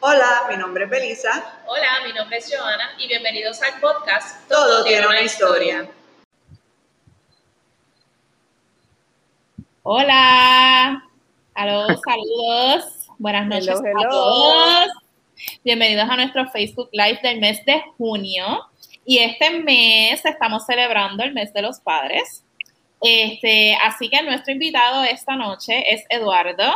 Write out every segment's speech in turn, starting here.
Hola, mi nombre es Belisa. Hola, mi nombre es Joana y bienvenidos al podcast Todo, tiene una historia. Hola, Aló, saludos, buenas noches a todos. Bienvenidos a nuestro Facebook Live del mes de junio. Y este mes estamos celebrando el mes de los padres. Este, así que nuestro invitado esta noche es Eduardo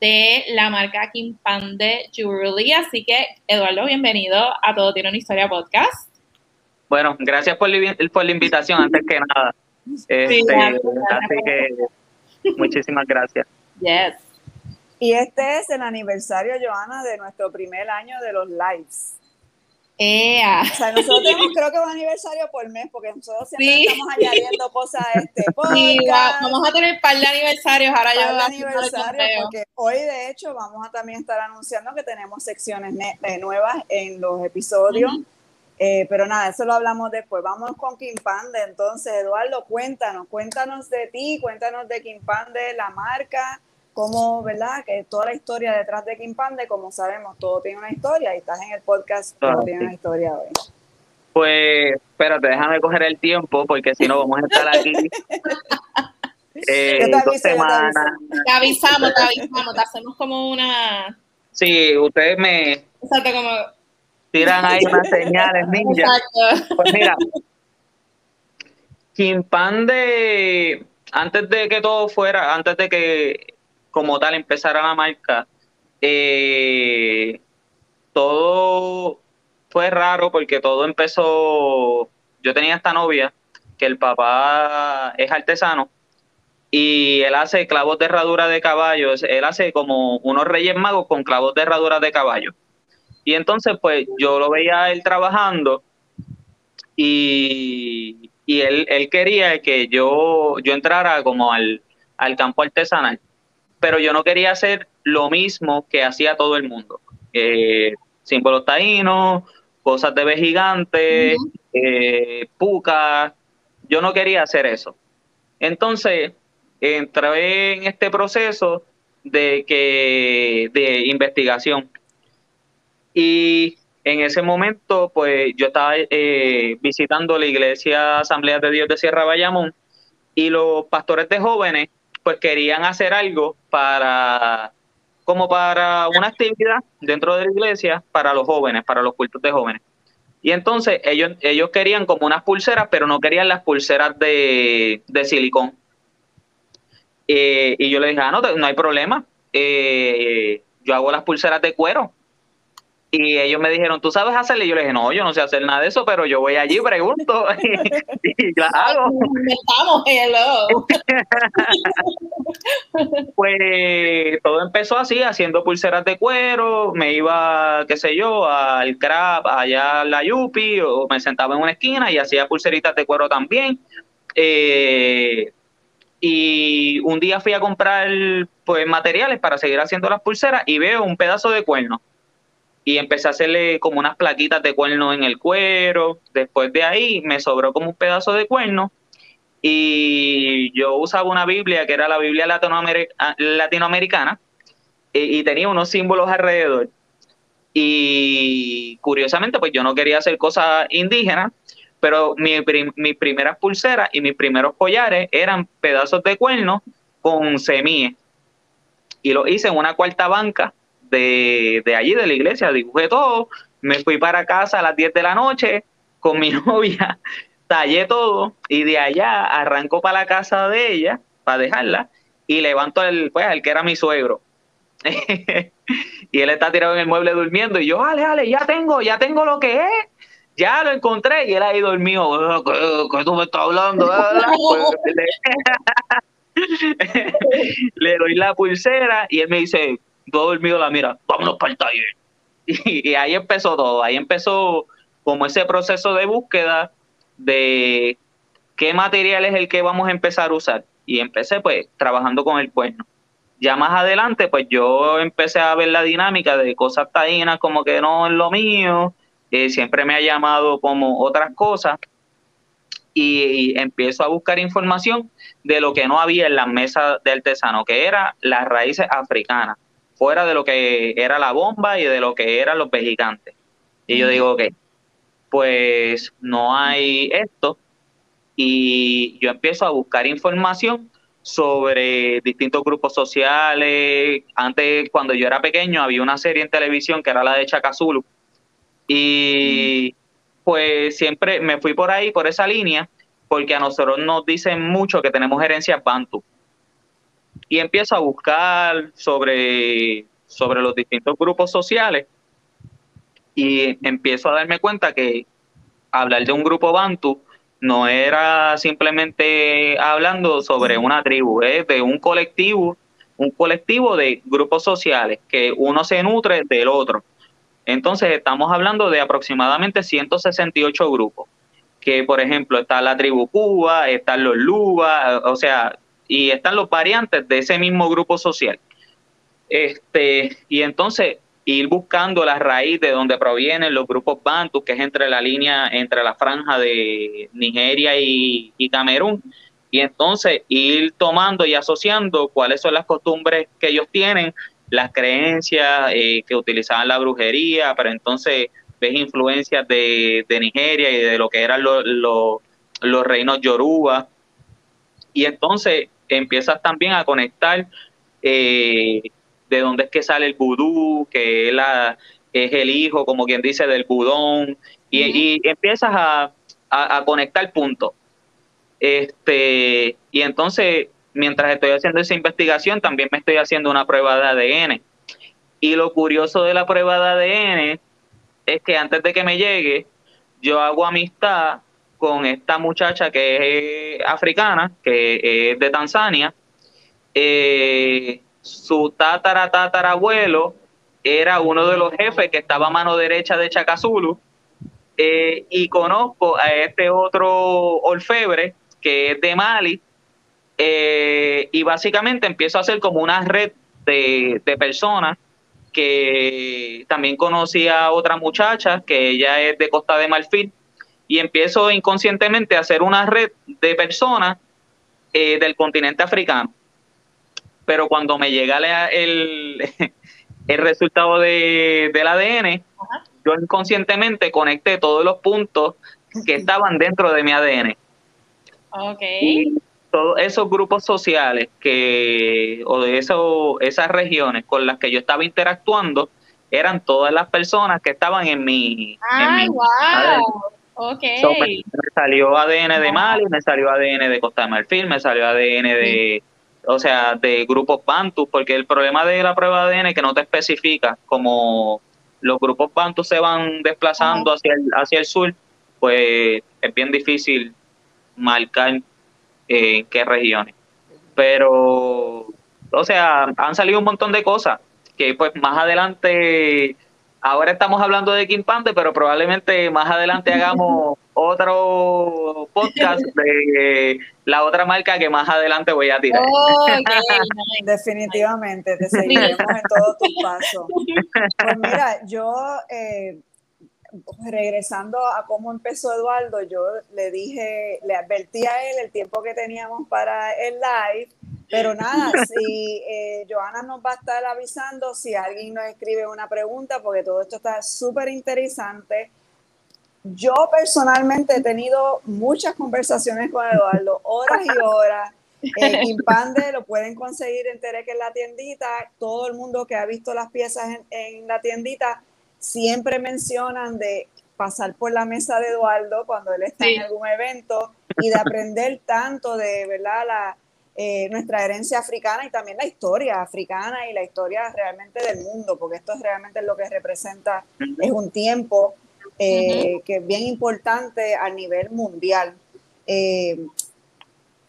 de la marca Kimpande Jewelry. Así que, Eduardo, bienvenido a Todo Tiene una Historia podcast. Bueno, gracias por, por la invitación, antes que nada. Este, así que muchísimas gracias. Yes. Y este es el aniversario, Joana, de nuestro primer año de los lives. O sea, nosotros tenemos creo que un aniversario por mes, porque nosotros siempre estamos añadiendo cosas a este podcast. vamos a tener un par de aniversarios, ahora par yo aniversario, porque hoy de hecho vamos a también estar anunciando que tenemos secciones eh, nuevas en los episodios. Eh, pero nada, eso lo hablamos después. Vamos con Kim Pande. Entonces, Eduardo, cuéntanos, cuéntanos de ti, cuéntanos de Kim Pande, la marca, cómo, ¿verdad? Que toda la historia detrás de Kim Pande, como sabemos, todo tiene una historia y estás en el podcast, todo tiene una historia hoy. Pues, espérate, déjame coger el tiempo porque si no vamos a estar aquí. eh, dos semanas. Te avisamos, te avisamos, te hacemos como una. Sí, ustedes me. Exacto, como. Tiran ahí unas señales, ninja. Exacto. Pues mira, Kim Pande, antes de que todo fuera, antes de que como tal empezar a la marca, eh, todo fue raro porque todo empezó, yo tenía esta novia, que el papá es artesano, y él hace clavos de herradura de caballos, él hace como unos reyes magos con clavos de herradura de caballo. Y entonces pues yo lo veía él trabajando y, él, él, quería que yo, yo entrara como al, al campo artesanal pero yo no quería hacer lo mismo que hacía todo el mundo. Eh, símbolos taínos, cosas de gigante, eh, puca. Yo no quería hacer eso. Entonces, entré en este proceso de, que, de investigación. Y en ese momento, pues yo estaba eh, visitando la iglesia Asamblea de Dios de Sierra Bayamón y los pastores de jóvenes pues querían hacer algo para, como para una actividad dentro de la iglesia para los jóvenes, para los cultos de jóvenes. Y entonces ellos, ellos querían como unas pulseras, pero no querían las pulseras de, silicón. Eh, y yo le dije, ah, no, no hay problema. Eh, yo hago las pulseras de cuero. Y ellos me dijeron, ¿tú sabes hacerlo? Y yo les dije, no, yo no sé hacer nada de eso, pero yo voy allí, pregunto y, la hago. Pues todo empezó así, haciendo pulseras de cuero, me iba, qué sé yo, al crab, allá a la Yupi, o me sentaba en una esquina y hacía pulseritas de cuero también. Eh, y un día fui a comprar pues materiales para seguir haciendo las pulseras y veo un pedazo de cuerno y empecé a hacerle como unas plaquitas de cuerno en el cuero. Después de ahí me sobró como un pedazo de cuerno y yo usaba una Biblia que era la Biblia latinoamericana y, tenía unos símbolos alrededor. Y curiosamente, pues yo no quería hacer cosas indígenas, pero mi, mis primeras pulseras y mis primeros collares eran pedazos de cuerno con semillas. Y lo hice en una cuarta banca de, allí, de la iglesia, dibujé todo, me fui para casa a las 10 de la noche con mi novia, tallé todo y de allá arranco para la casa de ella, para dejarla, y levanto el, pues, el que era mi suegro. y él está tirado en el mueble durmiendo y yo, dale, dale, ya tengo, ya tengo lo que es. Ya lo encontré y él ahí dormido. Ah, ¿Qué, tú me estás hablando? Pues, le doy la pulsera y él me dice, todo dormido la mira, vámonos para el taller. Y, ahí empezó todo, ahí empezó como ese proceso de búsqueda de qué material es el que vamos a empezar a usar. Y empecé pues trabajando con el cuerno. Ya más adelante pues yo empecé a ver la dinámica de cosas taínas como que no es lo mío, eh, siempre me ha llamado como otras cosas y, empiezo a buscar información de lo que no había en las mesas de artesano, que era las raíces africanas fuera de lo que era la bomba y de lo que eran los vejigantes. Y yo digo, ok, pues no hay esto. Y yo empiezo a buscar información sobre distintos grupos sociales. Antes, cuando yo era pequeño, había una serie en televisión que era la de Chacazulu. Y pues siempre me fui por ahí, por esa línea, porque a nosotros nos dicen mucho que tenemos herencias bantu. Y empiezo a buscar sobre, sobre los distintos grupos sociales y empiezo a darme cuenta que hablar de un grupo bantu no era simplemente hablando sobre una tribu, es de un colectivo, un colectivo de grupos sociales, que uno se nutre del otro. Entonces estamos hablando de aproximadamente 168 grupos, que por ejemplo está la tribu Cuba, están los Luba, o sea, y están los variantes de ese mismo grupo social. Este, y entonces ir buscando la raíz de donde provienen los grupos bantus, que es entre la línea, entre la franja de Nigeria y, Camerún, y entonces ir tomando y asociando cuáles son las costumbres que ellos tienen, las creencias eh, que utilizaban la brujería, pero entonces ves influencias de, Nigeria y de lo que eran los, reinos yoruba, y entonces empiezas también a conectar eh, de dónde es que sale el vudú, que es, la, es el hijo, como quien dice, del budón, y, empiezas a, conectar puntos. Este, y entonces, mientras estoy haciendo esa investigación, también me estoy haciendo una prueba de ADN. Y lo curioso de la prueba de ADN es que antes de que me llegue, yo hago amistad con esta muchacha que es africana, que es de Tanzania, eh, su tatara tatarabuelo era uno de los jefes que estaba a mano derecha de Chacazulu. Eh, y conozco a este otro orfebre que es de Mali. Eh, y básicamente empiezo a hacer como una red de, personas que también conocí a otra muchacha que ella es de Costa de Marfil y empiezo inconscientemente a hacer una red de personas eh, del continente africano pero cuando me llega el, el resultado de, del ADN, yo inconscientemente conecté todos los puntos que estaban dentro de mi ADN. Ok. Y todos esos grupos sociales que, o de eso, esas regiones con las que yo estaba interactuando, eran todas las personas que estaban en mi. ¡Ay, wow! Ok. me, salió ADN de Mali, me salió ADN de Costa de Marfil, me salió ADN de, o sea, de grupos Bantu, porque el problema de la prueba de ADN es que no te especifica como los grupos Bantu se van desplazando hacia el, hacia el sur, pues es bien difícil marcar eh, en qué regiones. Pero, o sea, han salido un montón de cosas que pues más adelante ahora estamos hablando de Quimpante, pero probablemente más adelante hagamos otro podcast de la otra marca que más adelante voy a tirar. Definitivamente, te seguiremos en todo tu paso. Pues mira, yo eh, regresando a cómo empezó Eduardo, yo le dije, le advertí a él el tiempo que teníamos para el live pero nada, si eh, Joana nos va a estar avisando si alguien nos escribe una pregunta, porque todo esto está súper interesante. Yo personalmente he tenido muchas conversaciones con Eduardo, horas y horas. Eh, Impande lo pueden conseguir en Terek en la tiendita. Todo el mundo que ha visto las piezas en, en la tiendita siempre mencionan de pasar por la mesa de Eduardo cuando él está en algún evento y de aprender tanto de verdad la, eh, nuestra herencia africana y también la historia africana y la historia realmente del mundo, porque esto es realmente lo que representa, es un tiempo eh, que es bien importante a nivel mundial. Eh,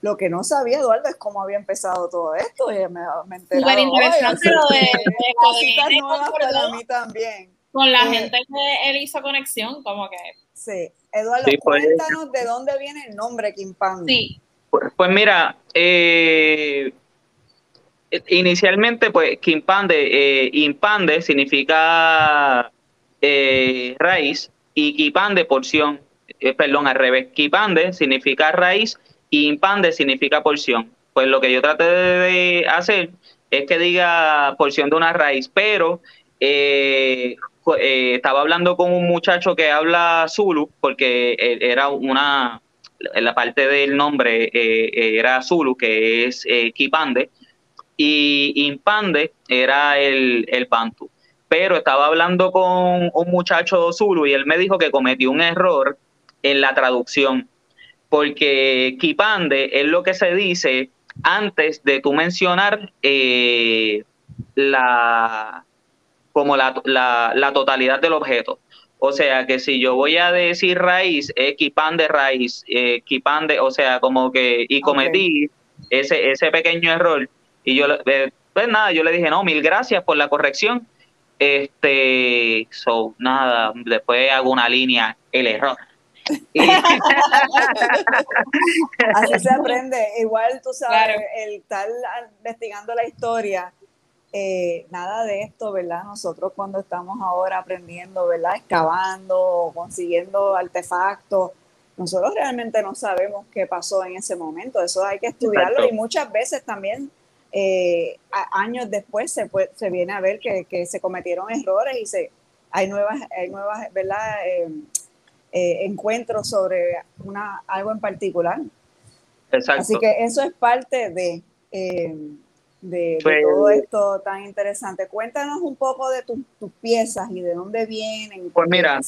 lo que no sabía, Eduardo, es cómo había empezado todo esto. Y me, me Súper interesante lo de, cositas nuevas para mí también. Con la gente que él hizo conexión, como que. Sí, Eduardo, pues. cuéntanos de dónde viene el nombre Kimpang. Sí, pues mira, eh, inicialmente, pues, Kimpande, eh, Impande significa eh, raíz y Kipande porción, eh, perdón, al revés. Kipande significa raíz y Impande significa porción. Pues lo que yo traté de hacer es que diga porción de una raíz, pero eh, eh, estaba hablando con un muchacho que habla Zulu, porque era una, la parte del nombre eh, era Zulu, que es Kipande, y Impande era el, el Bantu. Pero estaba hablando con un muchacho Zulu y él me dijo que cometió un error en la traducción, porque Kipande es lo que se dice antes de tú mencionar la como la, la, totalidad del objeto. O sea que si yo voy a decir raíz, equipan de raíz, equipan de, o sea, como que, y cometí ese, ese pequeño error. Y yo, eh, pues nada, yo le dije, no, mil gracias por la corrección. Este, so, nada, después hago una línea, el error. Así se aprende. Igual tú sabes, el estar investigando la historia eh, nada de esto, ¿verdad? Nosotros cuando estamos ahora aprendiendo, ¿verdad? Excavando, consiguiendo artefactos, nosotros realmente no sabemos qué pasó en ese momento, eso hay que estudiarlo y muchas veces también eh, años después se, se viene a ver que, se cometieron errores y se, hay nuevas, hay nuevas ¿verdad? Eh, encuentros sobre una, algo en particular. Exacto. Así que eso es parte de de, pues, todo esto tan interesante. Cuéntanos un poco de tus piezas y de dónde vienen. Pues mira,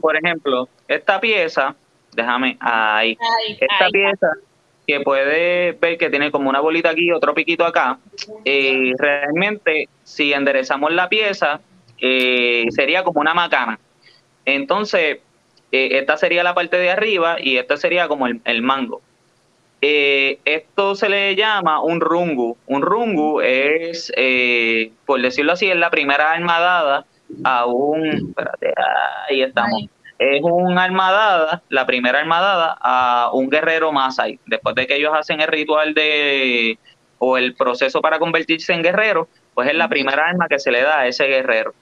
por ejemplo, esta pieza, déjame ahí, esta pieza que puede ver que tiene como una bolita aquí, otro piquito acá, eh, realmente si enderezamos la pieza, eh, sería como una macana. Entonces, eh, esta sería la parte de arriba y esta sería como el mango. Eh, esto se le llama un rungu. Un rungu es, eh, por decirlo así, es la primera armadada a un... Espérate, ahí estamos. Es una armadada, la primera armadada a un guerrero Masai. Después de que ellos hacen el ritual de o el proceso para convertirse en guerrero, pues es la primera arma que se le da a ese guerrero.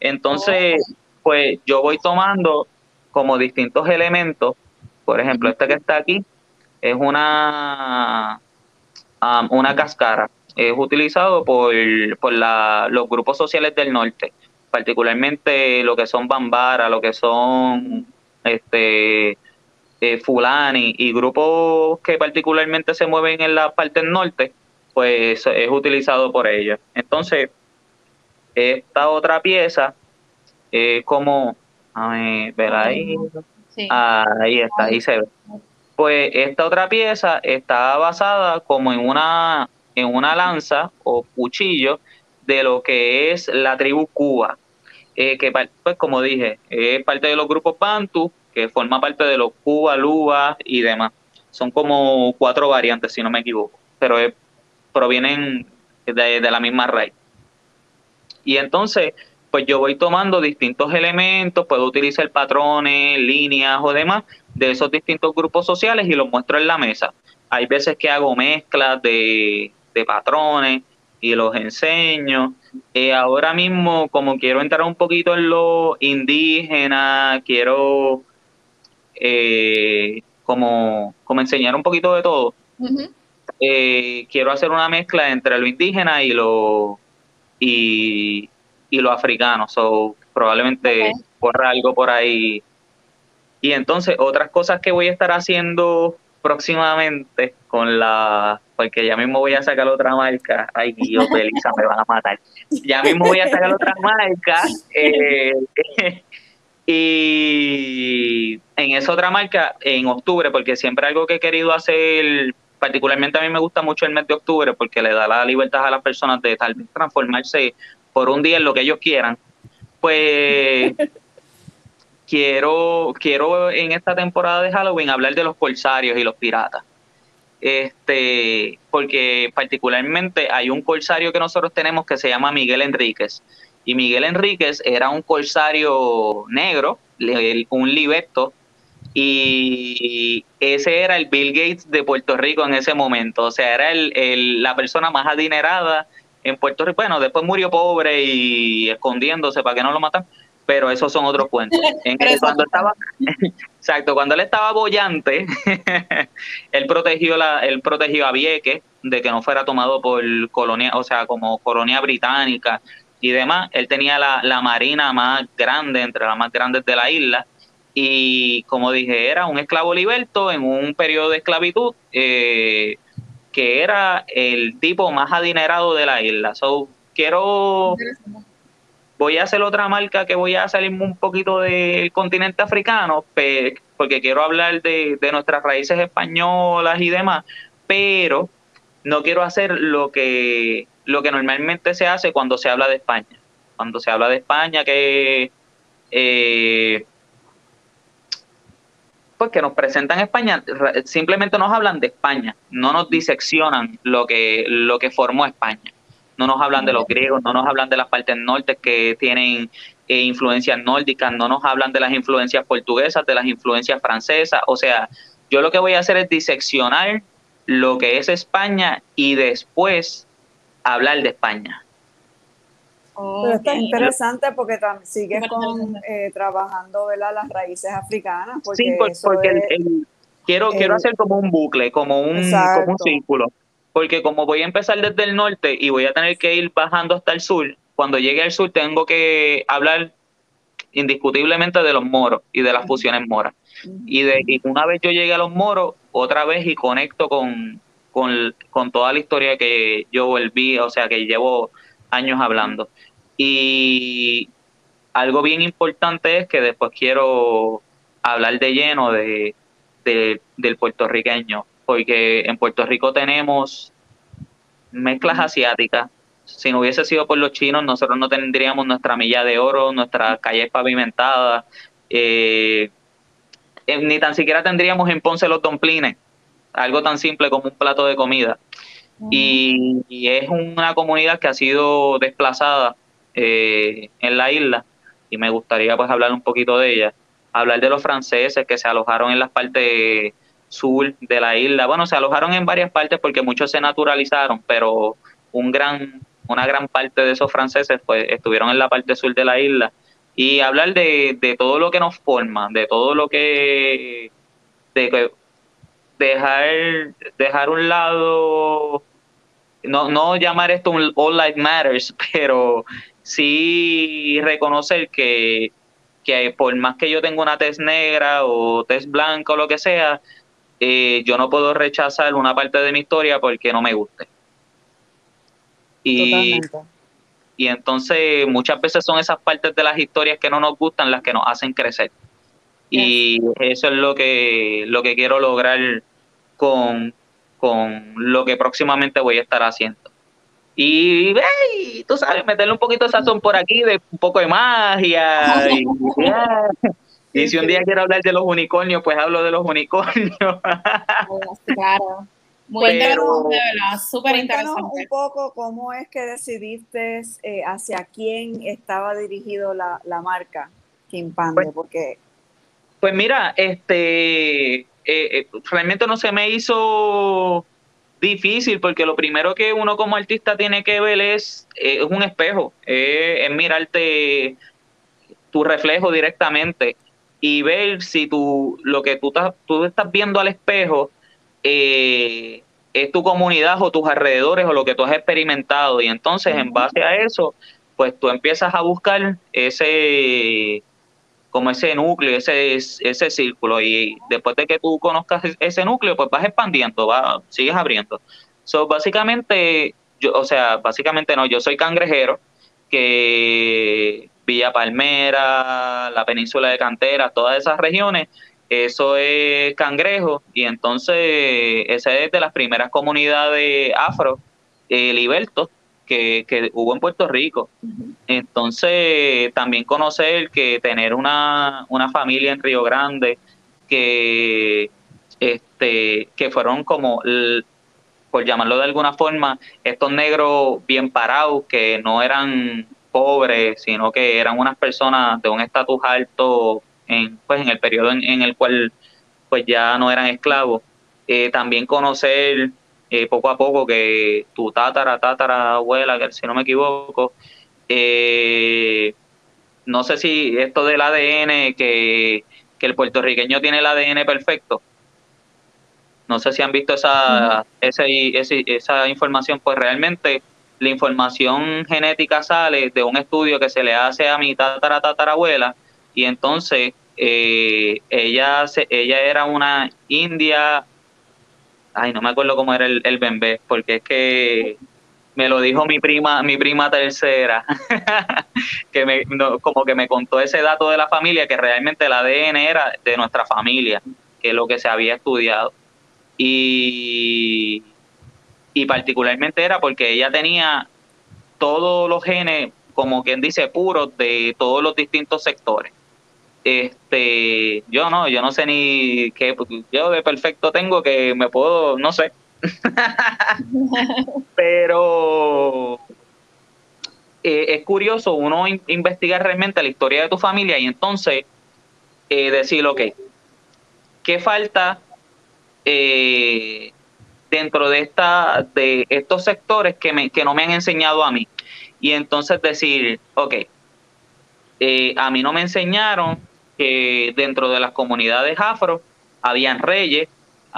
Entonces, pues yo voy tomando como distintos elementos, por ejemplo, este que está aquí, es una, una cascara. Es utilizado por, los grupos sociales del norte, particularmente lo que son Bambara, lo que son este eh, Fulani y grupos que particularmente se mueven en la parte del norte, pues es utilizado por ellos. Entonces, esta otra pieza es como, a ver, ahí, ahí está, ahí se ve pues esta otra pieza está basada como en una, en una lanza o cuchillo de lo que es la tribu Cuba, eh, que pues como dije, es parte de los grupos Bantu, que forma parte de los Cuba, Luba y demás. Son como cuatro variantes, si no me equivoco, pero provienen de, de la misma raíz. Y entonces, pues yo voy tomando distintos elementos, puedo utilizar patrones, líneas o demás de esos distintos grupos sociales y los muestro en la mesa. Hay veces que hago mezclas de, patrones y los enseño. Eh, ahora mismo, como quiero entrar un poquito en lo indígena, quiero eh, como, como enseñar un poquito de todo. Eh, quiero hacer una mezcla entre lo indígena y lo y, y los africanos. So, probablemente corra algo por ahí. Y entonces, otras cosas que voy a estar haciendo próximamente con la. Porque ya mismo voy a sacar otra marca. Ay, Dios, Belisa, me van a matar. Ya mismo voy a sacar otra marca. Eh, y en esa otra marca, en octubre, porque siempre algo que he querido hacer particularmente a mí me gusta mucho el mes de octubre porque le da la libertad a las personas de tal vez transformarse por un día en lo que ellos quieran, pues quiero, quiero en esta temporada de Halloween hablar de los corsarios y los piratas. Este, porque particularmente hay un corsario que nosotros tenemos que se llama Miguel Enríquez. Y Miguel Enríquez era un corsario negro, un libeto, y ese era el Bill Gates de Puerto Rico en ese momento. O sea, era el, la persona más adinerada en Puerto Rico, bueno, después murió pobre y escondiéndose para que no lo matan, pero esos son otros cuentos. En cuando estaba, exacto, cuando él estaba bollante, él protegió la, él protegió a Vieques, de que no fuera tomado por colonia, o sea, como colonia británica y demás. Él tenía la, la marina más grande, entre las más grandes de la isla, y como dije, era un esclavo liberto en un periodo de esclavitud eh, que era el tipo más adinerado de la isla. So, quiero, voy a hacer otra marca que voy a salirme un poquito del continente africano, porque quiero hablar de, de nuestras raíces españolas y demás, pero no quiero hacer lo que, lo que normalmente se hace cuando se habla de España. Cuando se habla de España, que... Eh, pues que nos presentan España, simplemente nos hablan de España, no nos diseccionan lo que, lo que formó España. No nos hablan de los griegos, no nos hablan de las partes norte que tienen eh, influencias nórdicas, no nos hablan de las influencias portuguesas, de las influencias francesas. O sea, yo lo que voy a hacer es diseccionar lo que es España y después hablar de España. Pero esto es interesante porque sigues con, eh, trabajando las raíces africanas. Porque sí, porque quiero, quiero hacer como un bucle, como un, como un círculo. Porque como voy a empezar desde el norte y voy a tener que ir bajando hasta el sur, cuando llegue al sur tengo que hablar indiscutiblemente de los moros y de las fusiones moras. Y, de, y una vez yo llegue a los moros, otra vez y conecto con, con, con toda la historia que yo volví, o sea, que llevo años hablando. Y algo bien importante es que después quiero hablar de lleno de, del puertorriqueño, porque en Puerto Rico tenemos mezclas asiáticas. Si no hubiese sido por los chinos, nosotros no tendríamos nuestra milla de oro, nuestra calle pavimentada, eh, eh, ni tan siquiera tendríamos en Ponce los domplines, algo tan simple como un plato de comida. Y, es una comunidad que ha sido desplazada eh, en la isla y me gustaría pues hablar un poquito de ella. Hablar de los franceses que se alojaron en las partes sur de la isla. Bueno, se alojaron en varias partes porque muchos se naturalizaron, pero un gran, una gran parte de esos franceses pues estuvieron en la parte sur de la isla. Y hablar de, de todo lo que nos forma, de todo lo que, de, dejar, dejar un lado, no, no llamar esto un All Life Matters, pero sí reconocer que, que por más que yo tenga una tez negra o tez blanca o lo que sea, eh, yo no puedo rechazar una parte de mi historia porque no me guste. Y, y entonces muchas veces son esas partes de las historias que no nos gustan las que nos hacen crecer. Y eso es lo que, lo que quiero lograr con, con lo que próximamente voy a estar haciendo. Y, tú sabes, meterle un poquito de sazón por aquí, de un poco de magia. y, si un día quiero hablar de los unicornios, pues hablo de los unicornios. claro. Muy súper interesante. un poco cómo es que decidiste eh, hacia quién estaba dirigido la, la marca Kim Pande, pues, porque pues mira, este, eh, eh, realmente no se me hizo difícil porque lo primero que uno como artista tiene que ver es, eh, un espejo, es mirarte tu reflejo directamente y ver si tú, lo que tú, estás, tú estás viendo al espejo es tu comunidad o tus alrededores o lo que tú has experimentado y entonces en base a eso, pues tú empiezas a buscar ese como ese núcleo, ese, ese círculo. Y después de que tú conozcas ese núcleo, pues vas expandiendo, va, sigues abriendo. So, básicamente, yo, o sea, básicamente no, yo soy cangrejero, que Villa Palmera, la península de Cantera, todas esas regiones, eso es cangrejo, y entonces esa es de las primeras comunidades afro, eh, libertos, que, que hubo en Puerto Rico. Entonces, también conocer que tener una, una familia en Río Grande que, este, que fueron como, por llamarlo de alguna forma, estos negros bien parados, que no eran pobres, sino que eran unas personas de un estatus alto en, pues, en el periodo en, el cual pues ya no eran esclavos. Eh, también conocer eh, poco a poco que tu tatara, tatara abuela, que si no me equivoco, eh, no sé si esto del ADN, que, el puertorriqueño tiene el ADN perfecto. No sé si han visto esa, esa información, pues realmente la información genética sale de un estudio que se le hace a mi tatara tatarabuela y entonces eh, ella ella era una india ay no me acuerdo cómo era el, el bembé porque es que me lo dijo mi prima mi prima tercera que me como que me contó ese dato de la familia que realmente el ADN era de nuestra familia que es lo que se había estudiado. Y y particularmente era porque ella tenía todos los genes, como quien dice, puros de todos los distintos sectores. Este, yo no, yo no sé ni qué, yo de perfecto tengo que me puedo, no sé. Pero eh, es curioso uno investigar realmente la historia de tu familia y entonces eh, decir, ok, ¿qué falta eh, dentro de esta de estos sectores que, me, que no me han enseñado a mí. Y entonces decir, ok, eh, a mí no me enseñaron que dentro de las comunidades afro habían reyes,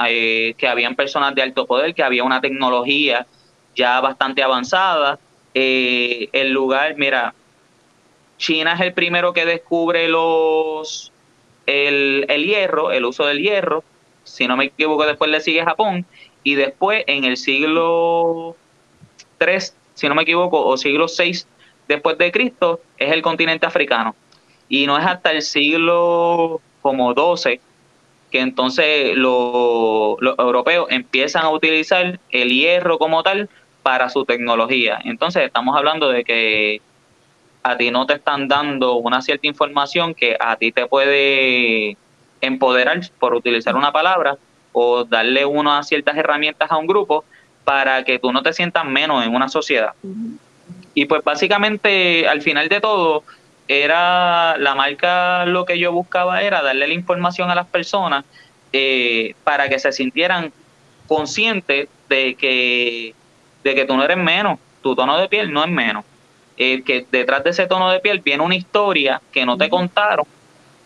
eh, que habían personas de alto poder, que había una tecnología ya bastante avanzada. Eh, el lugar, mira, China es el primero que descubre los el, el hierro, el uso del hierro. Si no me equivoco, después le sigue Japón y después en el siglo 3, si no me equivoco, o siglo 6 después de Cristo, es el continente africano. Y no es hasta el siglo como 12 que entonces los, europeos empiezan a utilizar el hierro como tal para su tecnología. Entonces estamos hablando de que a ti no te están dando una cierta información que a ti te puede empoderar, por utilizar una palabra, o darle unas ciertas herramientas a un grupo para que tú no te sientas menos en una sociedad. Y pues básicamente al final de todo era la marca lo que yo buscaba era darle la información a las personas eh, para que se sintieran conscientes de que, de que tú no eres menos, tu tono de piel no es menos. Eh, que detrás de ese tono de piel viene una historia que no te contaron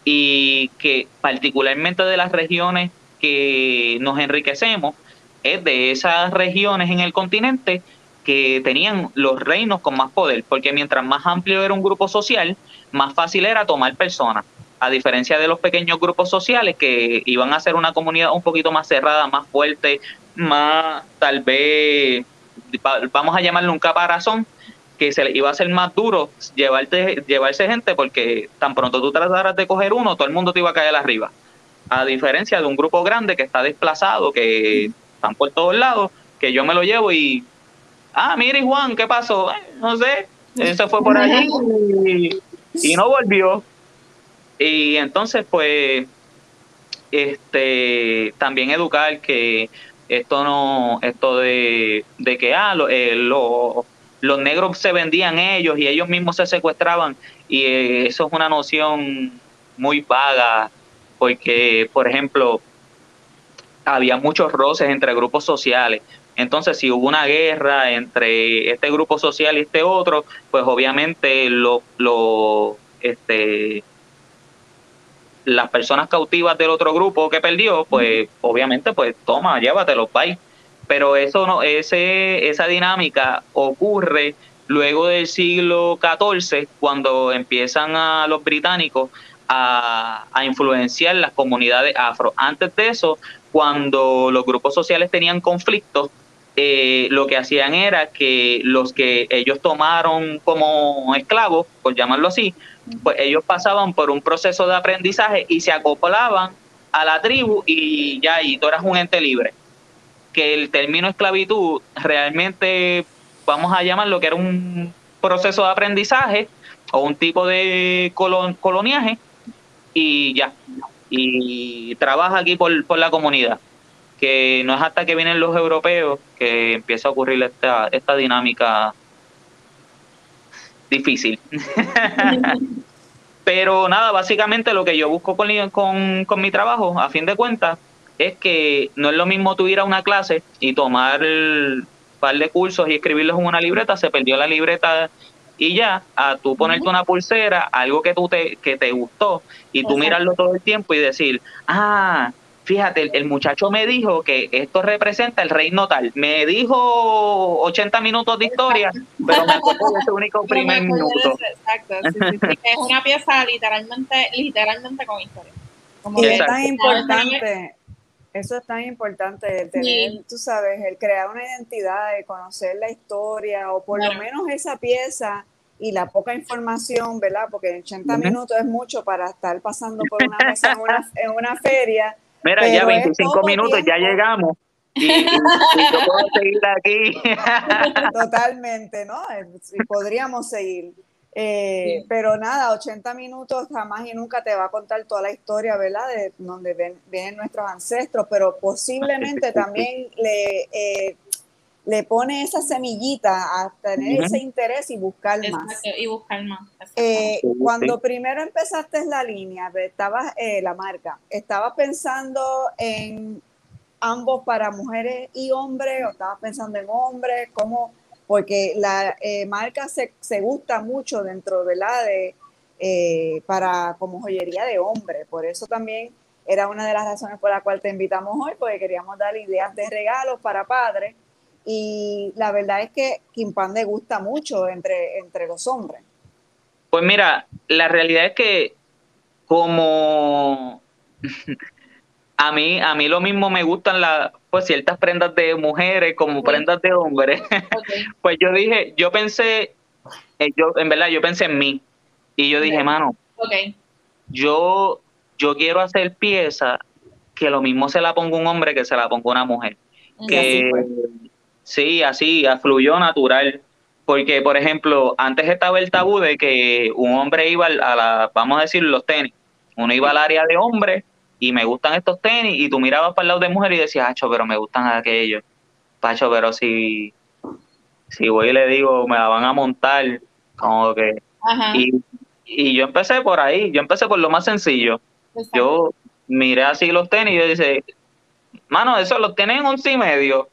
y que particularmente de las regiones que nos enriquecemos es de esas regiones en el continente que tenían los reinos con más poder, porque mientras más amplio era un grupo social, más fácil era tomar personas, a diferencia de los pequeños grupos sociales que iban a ser una comunidad un poquito más cerrada, más fuerte, más tal vez, vamos a llamarle un caparazón, que se le iba a ser más duro llevarte, llevarse gente porque tan pronto tú trataras de coger uno, todo el mundo te iba a caer arriba a diferencia de un grupo grande que está desplazado, que están por todos lados, que yo me lo llevo y, ah, mire Juan, ¿qué pasó? Eh, no sé, se fue por allí y, no volvió. Y entonces, pues, este, también educar que esto no, esto de, de que, ah, eh, los negros se vendían ellos y ellos mismos se secuestraban y eh, eso es una noción muy vaga porque, por ejemplo, había muchos roces entre grupos sociales. Entonces, si hubo una guerra entre este grupo social y este otro, pues obviamente lo, lo, este, las personas cautivas del otro grupo que perdió, pues obviamente, pues toma, llévatelo, bye. Pero eso no, ese, esa dinámica ocurre luego del siglo XIV, cuando empiezan a los británicos a, influenciar las comunidades afro. Antes de eso, cuando los grupos sociales tenían conflictos, eh, lo que hacían era que los que ellos tomaron como esclavos, por llamarlo así, pues ellos pasaban por un proceso de aprendizaje y se acoplaban a la tribu y ya, y tú eras un ente libre. Que el término esclavitud realmente, vamos a llamarlo que era un proceso de aprendizaje o un tipo de coloniaje y ya. Y trabaja aquí por, por la comunidad. Que no es hasta que vienen los europeos que empieza a ocurrir esta, esta dinámica difícil. Pero nada, básicamente lo que yo busco con, con, con, mi trabajo, a fin de cuentas, es que no es lo mismo tú ir a una clase y tomar un par de cursos y escribirlos en una libreta, se perdió la libreta y ya a tú ponerte una pulsera, algo que tú te, que te gustó y tú mirarlo todo el tiempo y decir, ah, fíjate, el, muchacho me dijo que esto representa el reino tal. Me dijo 80 minutos de historia, pero me acuerdo de ese único primer minuto. exacto, es una pieza literalmente, literalmente con historia. y es tan importante, eso es tan importante, el tener, tú sabes, el crear una identidad, el conocer la historia, o por lo menos esa pieza y la poca información, ¿verdad? Porque en 80 minutos es mucho para estar pasando por una mesa en una, feria. Mira, ya 25 minutos, ya llegamos. Y, yo puedo seguir aquí. Totalmente, ¿no? Eh, podríamos seguir. Eh, pero nada, 80 minutos jamás y nunca te va a contar toda la historia, ¿verdad? De donde vienen nuestros ancestros, pero posiblemente también le eh, le pone esa semillita a tener ese interés y buscar más. Y buscar más. Eh, cuando primero empezaste la línea, estabas eh, la marca, ¿estabas pensando en ambos para mujeres y hombres o estabas pensando en hombres? ¿Cómo? Porque la eh, marca se, se, gusta mucho dentro de la de para como joyería de hombre, por eso también era una de las razones por la cual te invitamos hoy, porque queríamos dar ideas de regalos para padres y la verdad es que Kimpande gusta mucho entre, entre los hombres. Pues mira, la realidad es que como a mí, a mí lo mismo me gustan las pues ciertas prendas de mujeres como prendas de hombres. pues yo dije, yo pensé, eh, yo en verdad yo pensé en mí y yo dije, mano, yo yo quiero hacer pieza que lo mismo se la ponga un hombre que se la ponga una mujer. Que, Sí, así, fluyó natural. Porque, por ejemplo, antes estaba el tabú de que un hombre iba a la, vamos a decir, los tenis. Uno iba al área de hombre y me gustan estos tenis y tú mirabas para el lado de mujer y decías, Pacho, pero me gustan aquellos. Pacho, pero si, si voy y le digo, me la van a montar, como que... Y, y yo empecé por ahí, yo empecé por lo más sencillo. Yo miré así los tenis y yo dije, mano, eso los tienen once y medio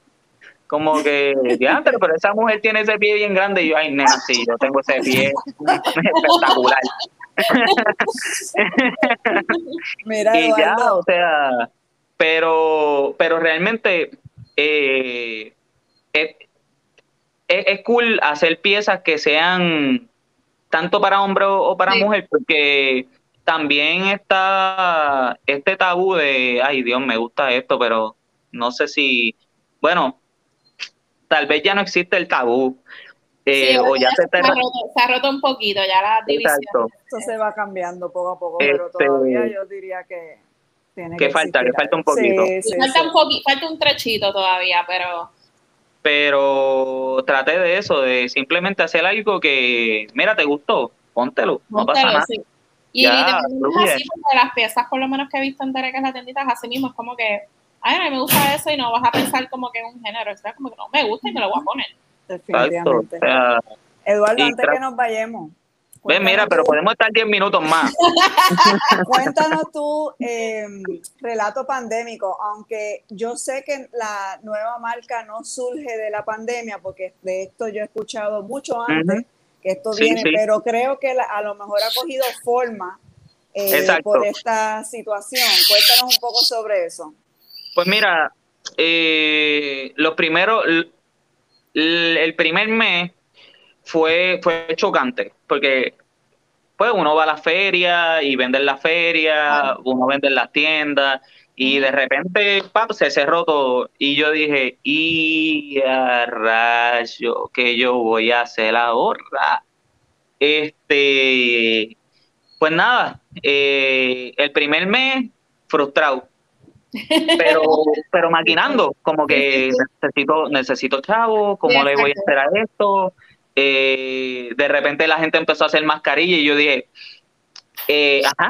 como que, diantre, pero esa mujer tiene ese pie bien grande. Y yo, ay, nena, sí, yo tengo ese pie espectacular. Mira, y ya, o sea, pero, pero realmente eh, es, es, cool hacer piezas que sean tanto para hombre o para mujer, porque también está este tabú de, ay Dios, me gusta esto, pero no sé si, bueno, tal vez ya no existe el tabú. Eh, o ya se, ha roto, un poquito ya la división. Esto se va cambiando poco a poco, pero este, todavía yo diría que tiene que, falta, que falta un poquito. falta, un poquito falta un trechito todavía, pero pero traté de eso, de simplemente hacer algo que, mira, te gustó, póntelo, no pasa nada. Y, ya, así, las piezas, por lo menos que he visto en Tere, que es la tendita, así mismo, es como que ay, a mí me gusta eso y no vas a pensar como que es un género, es como que no me gusta y me lo voy a poner. Definitivamente. Eduardo, antes que nos vayamos. Ven, mira, pero podemos estar 10 minutos más. cuéntanos tu em, relato pandémico, aunque yo sé que la nueva marca no surge de la pandemia, porque de esto yo he escuchado mucho antes que esto viene, pero creo que a lo mejor ha cogido forma eh, por esta situación. Cuéntanos un poco sobre eso. Pues mira, eh, los primeros, el primer mes fue, fue chocante, porque pues uno va a la feria y vende en la feria, uno vende en las tiendas, y de repente pap, se cerró todo. Y yo dije, y a rayo, ¿qué yo voy a hacer ahora? Este, pues nada, eh, el primer mes frustrado pero pero maquinando como que necesito necesito chavo cómo le voy a hacer a esto eh, de repente la gente empezó a hacer mascarilla y yo dije eh, ajá,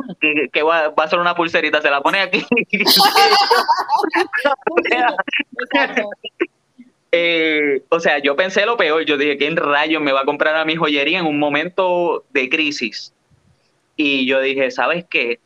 que, va, a ser una pulserita, se la pone aquí. Eh, o sea, yo pensé lo peor, yo dije, ¿quién rayos me va a comprar a mi joyería en un momento de crisis? Y yo dije, ¿sabes qué?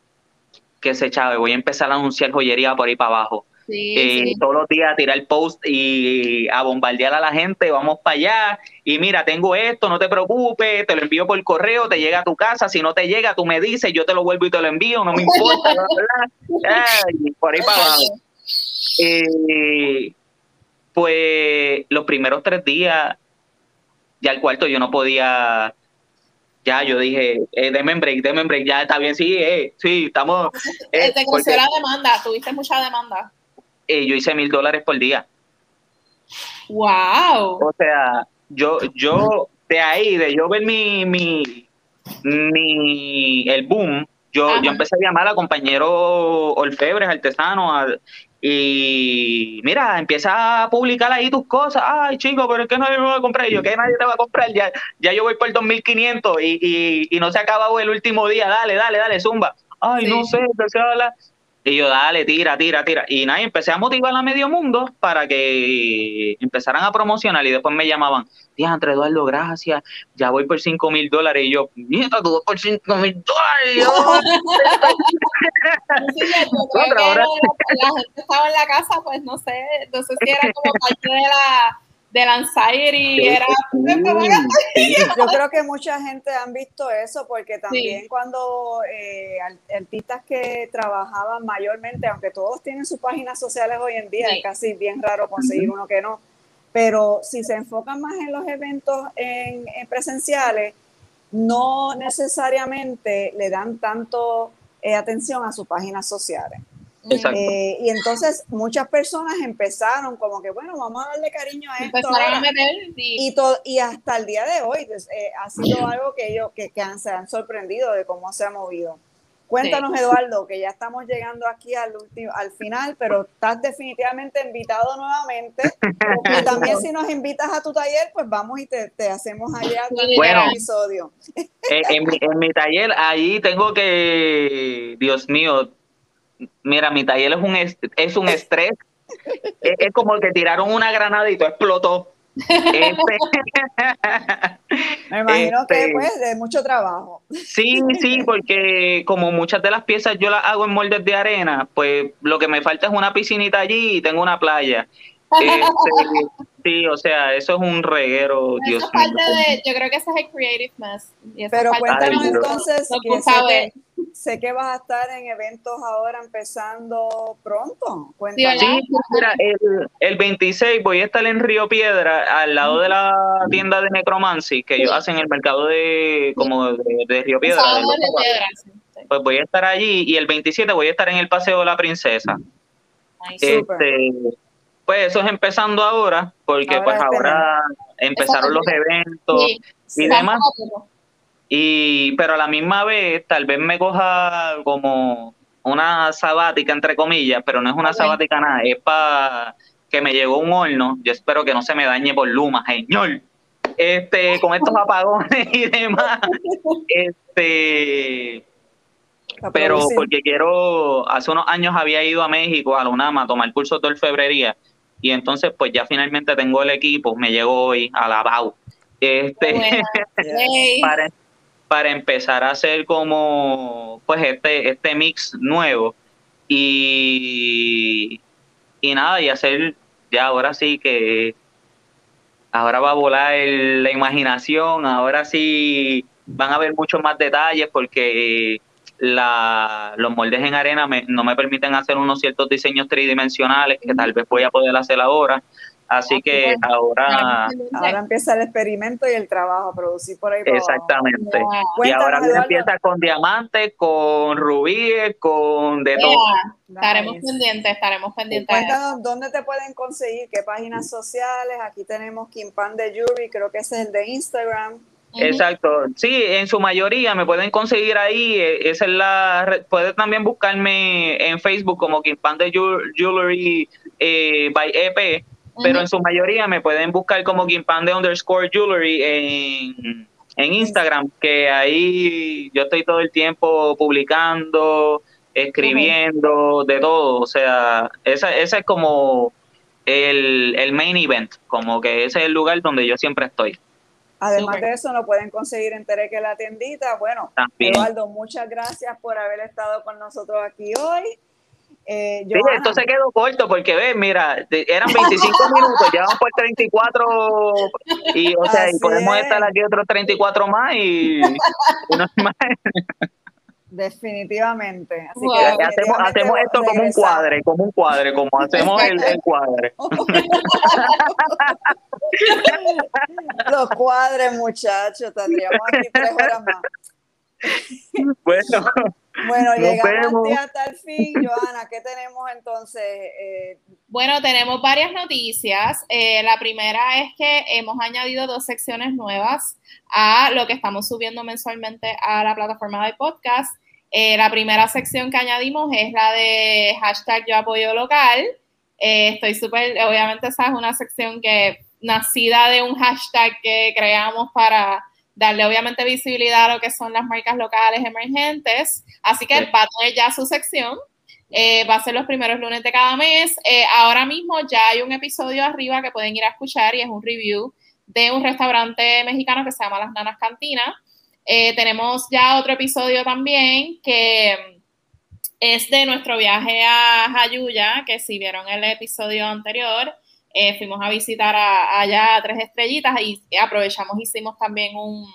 Que se chave, voy a empezar a anunciar joyería por ahí para abajo. eh, todos los días a tirar post y a bombardear a la gente, vamos para allá, y mira, tengo esto, no te preocupes, te lo envío por correo, te llega a tu casa, si no te llega, tú me dices, yo te lo vuelvo y te lo envío, no me importa, por ahí para abajo. Eh, pues los primeros tres días, ya el cuarto yo no podía ya yo dije, eh, deme break, deme break, ya está bien, sí, eh, sí, estamos... Eh, ¿Te conoció la demanda? ¿Tuviste mucha demanda? Eh, yo hice mil dólares por día. ¡Wow! O sea, yo, yo, de ahí, de yo ver mi, mi, mi el boom, yo, yo empecé a llamar a compañeros orfebres, artesanos, a, y mira, empieza a publicar ahí tus cosas. Ay, chico, pero es que nadie me va a comprar. Y yo, que nadie te va a comprar. Ya, ya yo voy por el 2500 y, y, y no se ha acabado el último día. Dale, dale, dale, zumba. Ay, no sé, empecé a hablar. Y yo, dale, tira, tira, tira. Y nada, empecé a motivar a medio mundo para que empezaran a promocionar. Y después me llamaban, Diantre Eduardo, gracias. Ya voy por 5 mil dólares. Y yo, mierda, tú vas por 5 mil dólares. la gente estaba en la casa, pues no sé, no sé si era como parte de la de anxiety era yo creo que mucha gente han visto eso porque también cuando eh, artistas que trabajaban mayormente aunque todos tienen sus páginas sociales hoy en día es casi bien raro conseguir uno que no. Pero si se enfocan más en los eventos en, presenciales no necesariamente le dan tanto eh, atención a sus páginas sociales eh, y entonces muchas personas empezaron como que, bueno, vamos a darle cariño a esto. y, todo, y hasta el día de hoy pues, eh, ha sido algo que ellos que, que han, se han sorprendido de cómo se ha movido. Cuéntanos, Eduardo, que ya estamos llegando aquí al último, al final, pero estás definitivamente invitado nuevamente. Y también si nos invitas a tu taller, pues vamos y te, te hacemos allá bueno, episodio. En, en mi taller, ahí tengo que, Dios mío, mira, mi taller es un, es un estrés. es, como el que tiraron una granada y todo explotó. Este, Me imagino que pues de mucho trabajo. Sí, sí, porque como muchas de las piezas yo las hago en moldes de arena, pues lo que me falta es una piscinita allí y tengo una playa. Este, sí, o sea, eso es un reguero. Dios yo creo que ese es el creative mess. Pero cuéntanos entonces, sé que vas a estar en eventos ahora empezando pronto. Sí, mira, el, el, 26 voy a estar en Río Piedra, al lado de la tienda de Necromancy, que ellos hacen el mercado de como de, Río Piedra. pues voy a estar allí y el 27 voy a estar en el Paseo de la Princesa. este, pues eso es empezando ahora, porque pues ahora empezaron los eventos y demás. Y, pero a la misma vez, tal vez me coja como una sabática, entre comillas, pero no es una sabática nada, es para que me llegó un horno. Yo espero que no se me dañe por luma, señor. Este, con estos apagones y demás. Este, pero porque quiero, hace unos años había ido a México, a la UNAM, a tomar curso de orfebrería. Y entonces, pues ya finalmente tengo el equipo, me llegó hoy a la BAU. Este, para, para empezar a hacer como pues este, este mix nuevo y, y nada, y hacer ya ahora sí que ahora va a volar la imaginación, ahora sí van a haber muchos más detalles porque la, los moldes en arena no me permiten hacer unos ciertos diseños tridimensionales que tal vez voy a poder hacer ahora. Así que ahora... Ahora empieza el experimento y el trabajo, producir por ahí. Exactamente. Y ahora empieza con diamantes, con rubíes, con de todo. Estaremos pendientes, estaremos pendientes. Cuéntanos dónde te pueden conseguir, qué páginas sociales. Aquí tenemos Kimpan de Jury, creo que ese es el de Instagram. Exacto, sí, en su mayoría me pueden conseguir ahí, e, esa es la puedes también buscarme en Facebook como Kimpan de Jewelry eh, by EP pero en su mayoría me pueden buscar como Gimpande underscore jewelry en, en Instagram, que ahí yo estoy todo el tiempo publicando, escribiendo, de todo. O sea, ese, ese es como el, el main event, como que ese es el lugar donde yo siempre estoy. Además de eso, lo pueden conseguir en Tereque la tiendita. Bueno, Eduardo, muchas gracias por haber estado con nosotros aquí hoy. Eh, sí, esto se quedó corto porque ves, mira, eran 25 minutos, ya vamos por 34 y o sea, y podemos estar aquí otros 34 más y, y no más. Definitivamente. Así que hacemos, hacemos esto como un cuadre, como un cuadre, como hacemos el, el cuadre. Los cuadres, muchachos, tendríamos aquí tres horas más. Bueno, bueno llegamos hasta el fin. Joana, ¿qué tenemos entonces? Eh, bueno, tenemos varias noticias. Eh, la primera es que hemos añadido dos secciones nuevas a lo que estamos subiendo mensualmente a la plataforma de podcast. Eh, la primera sección que añadimos es la de hashtag yo apoyo local. Eh, estoy súper, obviamente esa es una sección que nacida de un hashtag que creamos para darle obviamente visibilidad a lo que son las marcas locales emergentes. Así que va a tener ya su sección. Eh, va a ser los primeros lunes de cada mes. ahora mismo ya hay un episodio arriba que pueden ir a escuchar y es un review de un restaurante mexicano que se llama Las Nanas Cantina. Eh, tenemos ya otro episodio también que es de nuestro viaje a Jayuya, que si vieron el episodio anterior, eh, fuimos a visitar allá a Tres Estrellitas y aprovechamos, hicimos también un,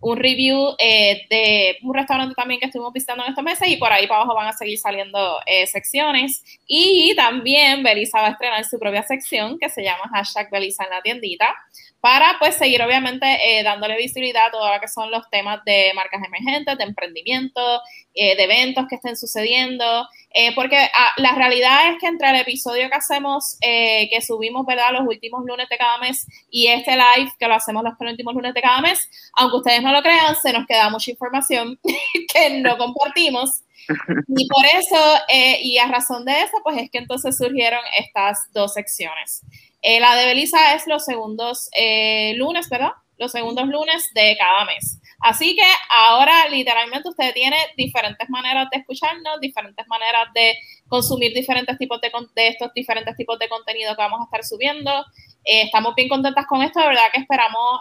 un review eh, de un restaurante también que estuvimos visitando en estos meses y por ahí para abajo van a seguir saliendo secciones. Y también Belisa va a estrenar su propia sección que se llama hashtag Belisa en la tiendita para pues seguir obviamente eh, dándole visibilidad a todo lo que son los temas de marcas emergentes, de emprendimiento, eh, de eventos que estén sucediendo, eh, porque ah, la realidad es que entre el episodio que hacemos, que subimos, ¿verdad?, los últimos lunes de cada mes y este live que lo hacemos los penúltimos lunes de cada mes, aunque ustedes no lo crean, se nos queda mucha información que no compartimos. Y por eso, y a razón de eso, pues es que entonces surgieron estas dos secciones. Eh, la de Belisa es los segundos eh, lunes, ¿verdad? Los segundos lunes de cada mes. Así que ahora literalmente usted tiene diferentes maneras de escucharnos, diferentes maneras de consumir diferentes tipos de, de estos diferentes tipos de contenido que vamos a estar subiendo. Eh, estamos bien contentas con esto, de verdad que esperamos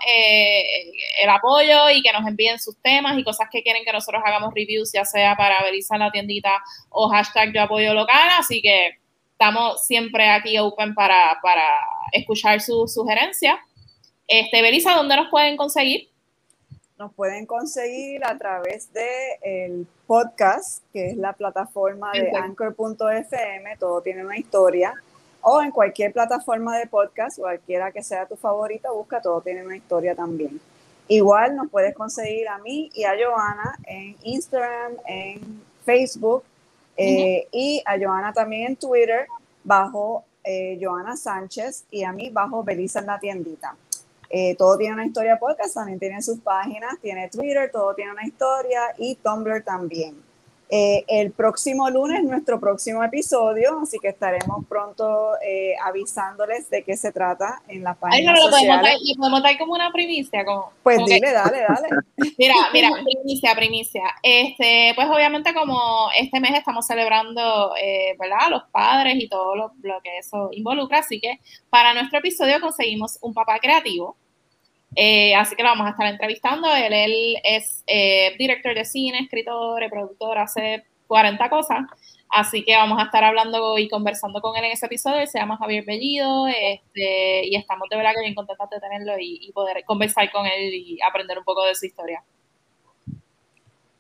el apoyo y que nos envíen sus temas y cosas que quieren que nosotros hagamos reviews, ya sea para Belisa en la tiendita o hashtag yo apoyo local. Así que estamos siempre aquí open para, para escuchar sus sugerencias. Este, Belisa, ¿dónde nos pueden conseguir? Nos pueden conseguir a través de el podcast, que es la plataforma de anchor.fm, todo tiene una historia, o en cualquier plataforma de podcast, cualquiera que sea tu favorita, busca, todo tiene una historia también. Igual nos puedes conseguir a mí y a Joana en Instagram, en Facebook, eh, y a Joana también en Twitter bajo eh, Joana Sánchez y a mí bajo Belisa en la tiendita. Eh, todo tiene una historia podcast, también tiene sus páginas, tiene Twitter, todo tiene una historia y Tumblr también. Eh, el próximo lunes, nuestro próximo episodio, así que estaremos pronto eh, avisándoles de qué se trata en la página. Ay, no, lo podemos dar, como una primicia. Como, pues dile, dale, dale. Mira, mira, primicia, primicia. Este, pues obviamente como este mes estamos celebrando, eh, ¿verdad? Los padres y todo lo, lo que eso involucra, así que para nuestro episodio conseguimos un papá creativo eh, así que lo vamos a estar entrevistando. Él, él es eh, director de cine, escritor, productor, hace 40 cosas. Así que vamos a estar hablando y conversando con él en ese episodio. se llama Javier Bellido este, y estamos de verdad que bien contentos de tenerlo y, poder conversar con él y aprender un poco de su historia.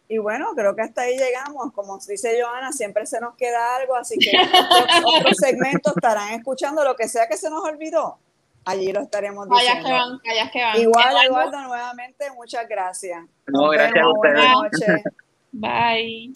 Y bueno, creo que hasta ahí llegamos. Como dice Joana, siempre se nos queda algo, así que otros segmentos estarán escuchando lo que sea que se nos olvidó allí lo estaremos diciendo. que van, que van. Igual, Eduardo, nuevamente, muchas gracias. No, gracias a ustedes. Bye.